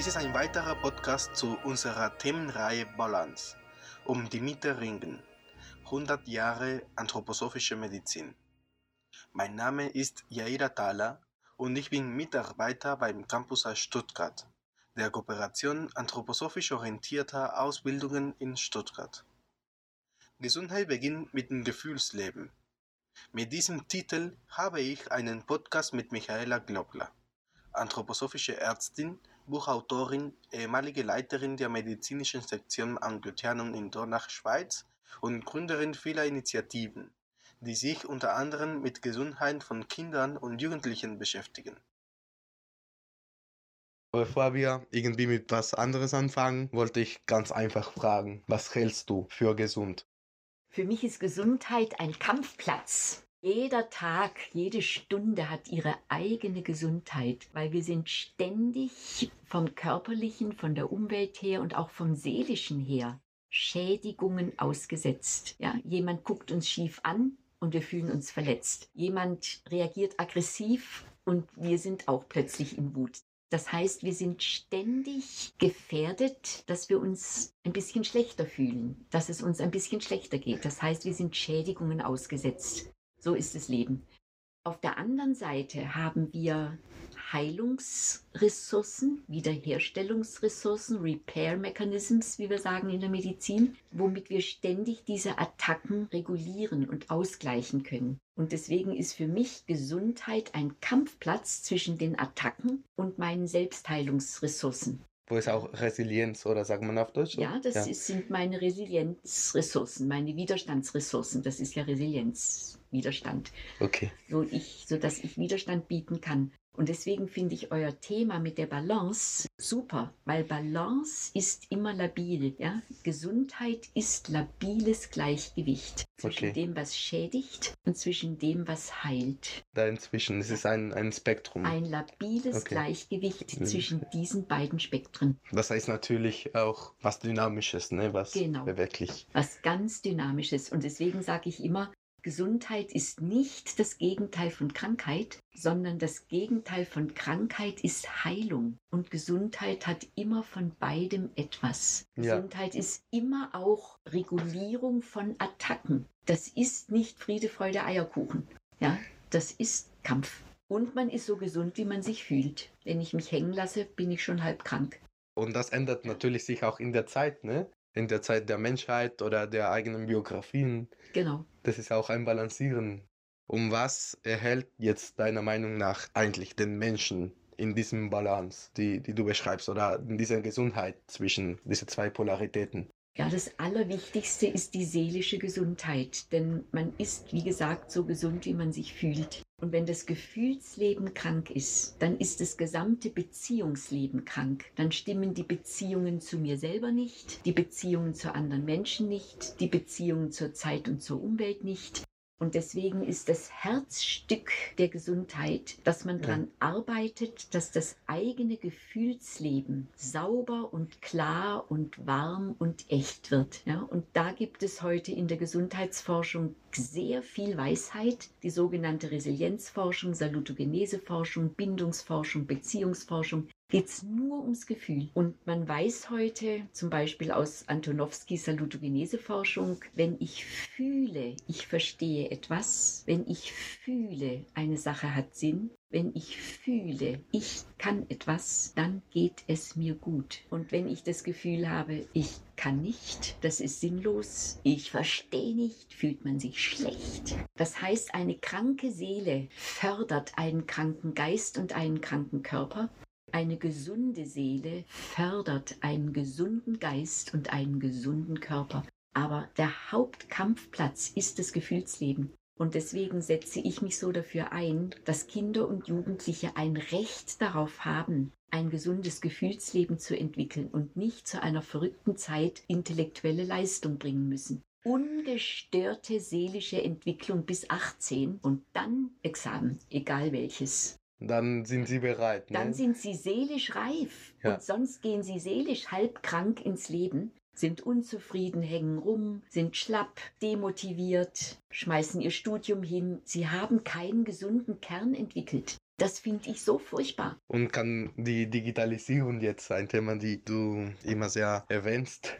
Dies ist ein weiterer Podcast zu unserer Themenreihe Balance um die Mitte ringen. 100 Jahre anthroposophische Medizin. Mein Name ist Yaira Thala und ich bin Mitarbeiter beim Campus Stuttgart, der Kooperation anthroposophisch orientierter Ausbildungen in Stuttgart. Gesundheit beginnt mit dem Gefühlsleben. Mit diesem Titel habe ich einen Podcast mit Michaela Globler, anthroposophische Ärztin, Buchautorin, ehemalige Leiterin der medizinischen Sektion Anglutianum in Dornach, Schweiz und Gründerin vieler Initiativen, die sich unter anderem mit Gesundheit von Kindern und Jugendlichen beschäftigen. Bevor wir irgendwie mit was anderes anfangen, wollte ich ganz einfach fragen, was hältst du für gesund? Für mich ist Gesundheit ein Kampfplatz. Jeder Tag, jede Stunde hat ihre eigene Gesundheit, weil wir sind ständig vom körperlichen, von der Umwelt her und auch vom seelischen her Schädigungen ausgesetzt. Ja, jemand guckt uns schief an und wir fühlen uns verletzt. Jemand reagiert aggressiv und wir sind auch plötzlich in Wut. Das heißt, wir sind ständig gefährdet, dass wir uns ein bisschen schlechter fühlen, dass es uns ein bisschen schlechter geht. Das heißt, wir sind Schädigungen ausgesetzt. So ist das Leben. Auf der anderen Seite haben wir Heilungsressourcen, Wiederherstellungsressourcen, Repair Mechanisms, wie wir sagen in der Medizin, womit wir ständig diese Attacken regulieren und ausgleichen können. Und deswegen ist für mich Gesundheit ein Kampfplatz zwischen den Attacken und meinen Selbstheilungsressourcen. Wo ist auch Resilienz oder sagt man auf Deutsch? Ja, das ja. Ist, sind meine Resilienzressourcen, meine Widerstandsressourcen. Das ist ja Resilienz. Widerstand. Okay. So, ich, so dass ich Widerstand bieten kann. Und deswegen finde ich euer Thema mit der Balance super, weil Balance ist immer labil. Ja? Gesundheit ist labiles Gleichgewicht zwischen okay. dem, was schädigt und zwischen dem, was heilt. Da inzwischen, es ist ein, ein Spektrum. Ein labiles okay. Gleichgewicht mhm. zwischen diesen beiden Spektren. Das heißt natürlich auch was Dynamisches, ne? was genau. wirklich. Was ganz Dynamisches. Und deswegen sage ich immer, Gesundheit ist nicht das Gegenteil von Krankheit, sondern das Gegenteil von Krankheit ist Heilung. Und Gesundheit hat immer von beidem etwas. Ja. Gesundheit ist immer auch Regulierung von Attacken. Das ist nicht Friede, Freude, Eierkuchen. Ja, das ist Kampf. Und man ist so gesund, wie man sich fühlt. Wenn ich mich hängen lasse, bin ich schon halb krank. Und das ändert natürlich sich auch in der Zeit, ne? In der Zeit der Menschheit oder der eigenen Biografien. Genau. Das ist auch ein Balancieren. Um was erhält jetzt deiner Meinung nach eigentlich den Menschen in diesem Balance, die, die du beschreibst, oder in dieser Gesundheit zwischen diesen zwei Polaritäten? Ja, das Allerwichtigste ist die seelische Gesundheit, denn man ist, wie gesagt, so gesund, wie man sich fühlt. Und wenn das Gefühlsleben krank ist, dann ist das gesamte Beziehungsleben krank. Dann stimmen die Beziehungen zu mir selber nicht, die Beziehungen zu anderen Menschen nicht, die Beziehungen zur Zeit und zur Umwelt nicht. Und deswegen ist das Herzstück der Gesundheit, dass man daran arbeitet, dass das eigene Gefühlsleben sauber und klar und warm und echt wird. Ja, und da gibt es heute in der Gesundheitsforschung sehr viel Weisheit, die sogenannte Resilienzforschung, Salutogeneseforschung, Bindungsforschung, Beziehungsforchung, geht es nur ums Gefühl. Und man weiß heute, zum Beispiel aus Antonowskis Salutogenese-Forschung, wenn ich fühle, ich verstehe etwas, wenn ich fühle, eine Sache hat Sinn, wenn ich fühle, ich kann etwas, dann geht es mir gut. Und wenn ich das Gefühl habe, ich kann nicht, das ist sinnlos, ich verstehe nicht, fühlt man sich schlecht. Das heißt, eine kranke Seele fördert einen kranken Geist und einen kranken Körper eine gesunde Seele fördert einen gesunden Geist und einen gesunden Körper. Aber der Hauptkampfplatz ist das Gefühlsleben. Und deswegen setze ich mich so dafür ein, dass Kinder und Jugendliche ein Recht darauf haben, ein gesundes Gefühlsleben zu entwickeln und nicht zu einer verrückten Zeit intellektuelle Leistung bringen müssen. Ungestörte seelische Entwicklung bis 18 und dann Examen, egal welches. Dann sind sie bereit. Ne? Dann sind sie seelisch reif. Ja. Und sonst gehen sie seelisch halb krank ins Leben, sind unzufrieden, hängen rum, sind schlapp, demotiviert, schmeißen ihr Studium hin. Sie haben keinen gesunden Kern entwickelt. Das finde ich so furchtbar. Und kann die Digitalisierung jetzt ein Thema, die du immer sehr erwähnst,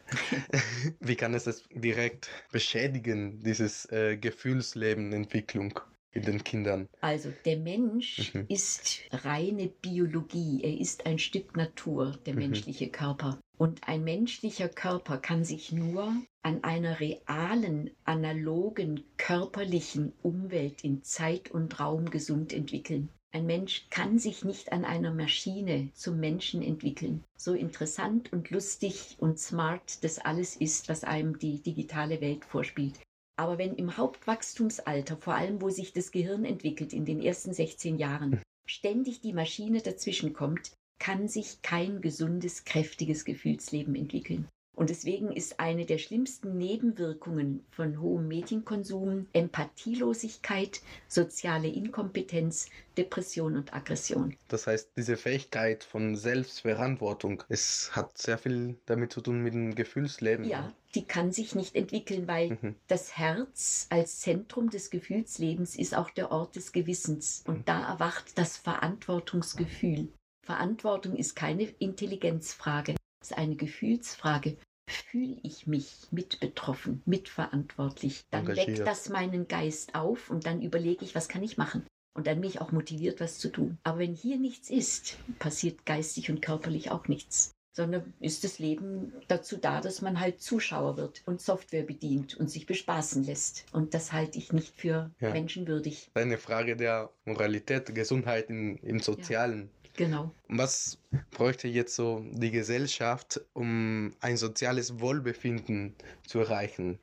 wie kann es das direkt beschädigen, dieses äh, Gefühlsleben, Entwicklung? In den Kindern. Also der Mensch Mhm. ist reine Biologie. Er ist ein Stück Natur, der Mhm. menschliche Körper. Und ein menschlicher Körper kann sich nur an einer realen, analogen, körperlichen Umwelt in Zeit und Raum gesund entwickeln. Ein Mensch kann sich nicht an einer Maschine zum Menschen entwickeln. So interessant und lustig und smart das alles ist, was einem die digitale Welt vorspielt. Aber wenn im Hauptwachstumsalter, vor allem wo sich das Gehirn entwickelt in den ersten 16 Jahren, ständig die Maschine dazwischen kommt, kann sich kein gesundes, kräftiges Gefühlsleben entwickeln. Und deswegen ist eine der schlimmsten Nebenwirkungen von hohem Medienkonsum Empathielosigkeit, soziale Inkompetenz, Depression und Aggression. Das heißt, diese Fähigkeit von Selbstverantwortung, es hat sehr viel damit zu tun mit dem Gefühlsleben. Ja, die kann sich nicht entwickeln, weil Mhm. das Herz als Zentrum des Gefühlslebens ist auch der Ort des Gewissens. Und da erwacht das Verantwortungsgefühl. Verantwortung ist keine Intelligenzfrage, ist eine Gefühlsfrage. Fühle ich mich mit betroffen, mitverantwortlich, dann Engagiert. weckt das meinen Geist auf und dann überlege ich, was kann ich machen. Und dann bin ich auch motiviert, was zu tun. Aber wenn hier nichts ist, passiert geistig und körperlich auch nichts sondern ist das Leben dazu da, dass man halt Zuschauer wird und Software bedient und sich bespaßen lässt. Und das halte ich nicht für Ja. menschenwürdig. Eine Frage der Moralität, Gesundheit in, im Sozialen. Genau. Was bräuchte jetzt so die Gesellschaft, um ein soziales Wohlbefinden zu erreichen?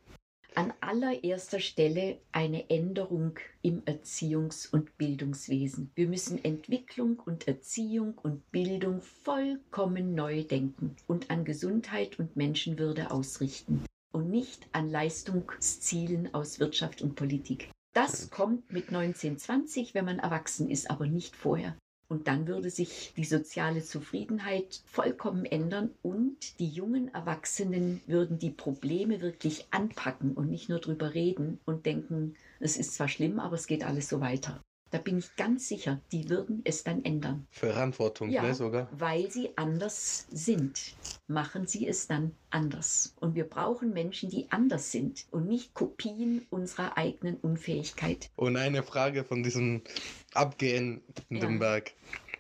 An allererster Stelle eine Änderung im Erziehungs- und Bildungswesen. Wir müssen Entwicklung und Erziehung und Bildung vollkommen neu denken und an Gesundheit und Menschenwürde ausrichten und nicht an Leistungszielen aus Wirtschaft und Politik. Das kommt mit 1920, wenn man erwachsen ist, aber nicht vorher. Und dann würde sich die soziale Zufriedenheit vollkommen ändern und die jungen Erwachsenen würden die Probleme wirklich anpacken und nicht nur drüber reden und denken, es ist zwar schlimm, aber es geht alles so weiter. Da bin ich ganz sicher, die würden es dann ändern. Verantwortung, Ja. ne, sogar? Weil sie anders sind, machen sie es dann anders. Und wir brauchen Menschen, die anders sind und nicht Kopien unserer eigenen Unfähigkeit. Und eine Frage von diesem Abgehen in Ja. den Berg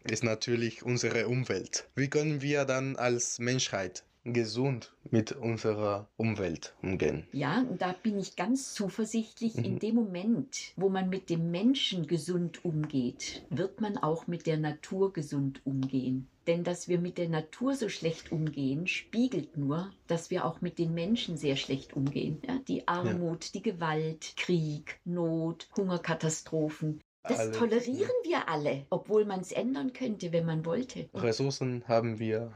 ist natürlich unsere Umwelt. Wie können wir dann als Menschheit gesund mit unserer Umwelt umgehen? Ja, und da bin ich ganz zuversichtlich. In Mhm. dem Moment, wo man mit dem Menschen gesund umgeht, wird man auch mit der Natur gesund umgehen. Denn dass wir mit der Natur so schlecht umgehen, spiegelt nur, dass wir auch mit den Menschen sehr schlecht umgehen. Ja, die Armut, die Gewalt, Krieg, Not, Hungerkatastrophen. Das Alles, tolerieren wir alle, obwohl man es ändern könnte, wenn man wollte. Ressourcen haben wir.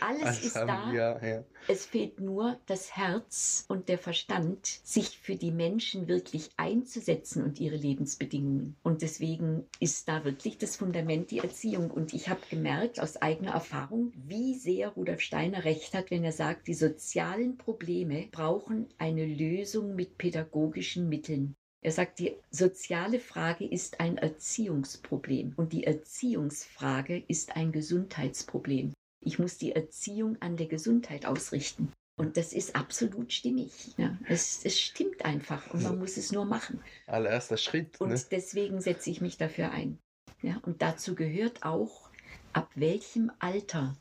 alles Alles ist da. wir, ja. Es fehlt nur das Herz und der Verstand, sich für die Menschen wirklich einzusetzen und ihre Lebensbedingungen. Und deswegen ist da wirklich das Fundament die Erziehung. Und ich habe gemerkt aus eigener Erfahrung, wie sehr Rudolf Steiner recht hat, wenn er sagt, die sozialen Probleme brauchen eine Lösung mit pädagogischen Mitteln. Er sagt, die soziale Frage ist ein Erziehungsproblem und die Erziehungsfrage ist ein Gesundheitsproblem. Ich muss die Erziehung an der Gesundheit ausrichten. Und das ist absolut stimmig. Ja, es, es stimmt einfach und man muss es nur machen. Allererster Schritt. Und Ne? deswegen setze ich mich dafür ein. Ja, und dazu gehört auch, ab welchem Alter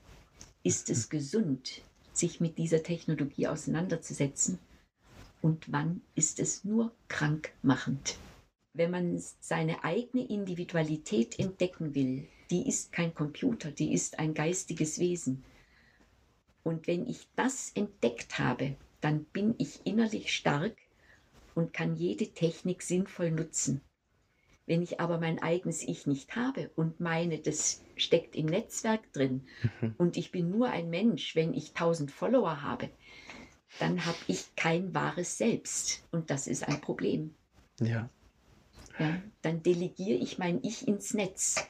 ist es gesund, sich mit dieser Technologie auseinanderzusetzen und wann ist es nur krankmachend. Wenn man seine eigene Individualität entdecken will, die ist kein Computer, die ist ein geistiges Wesen. Und wenn ich das entdeckt habe, dann bin ich innerlich stark und kann jede Technik sinnvoll nutzen. Wenn ich aber mein eigenes Ich nicht habe und meine, das steckt im Netzwerk drin und ich bin nur ein Mensch, wenn ich 1000 Follower habe, dann habe ich kein wahres Selbst und das ist ein Problem. Ja. Ja, dann delegiere ich mein Ich ins Netz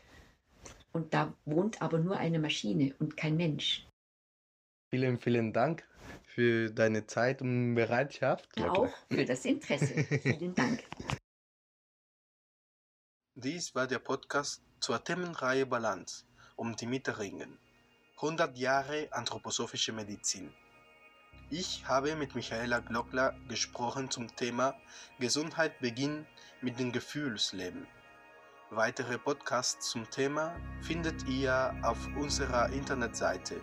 und da wohnt aber nur eine Maschine und kein Mensch. Vielen, vielen Dank für deine Zeit und Bereitschaft. Ja, auch für das Interesse. Vielen Dank. Dies war der Podcast zur Themenreihe Balance um die Mitte ringen. 100 Jahre anthroposophische Medizin. Ich habe mit Michaela Glockler gesprochen zum Thema Gesundheit beginnt mit dem Gefühlsleben. Weitere Podcasts zum Thema findet ihr auf unserer Internetseite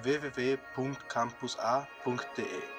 www.campusa.de.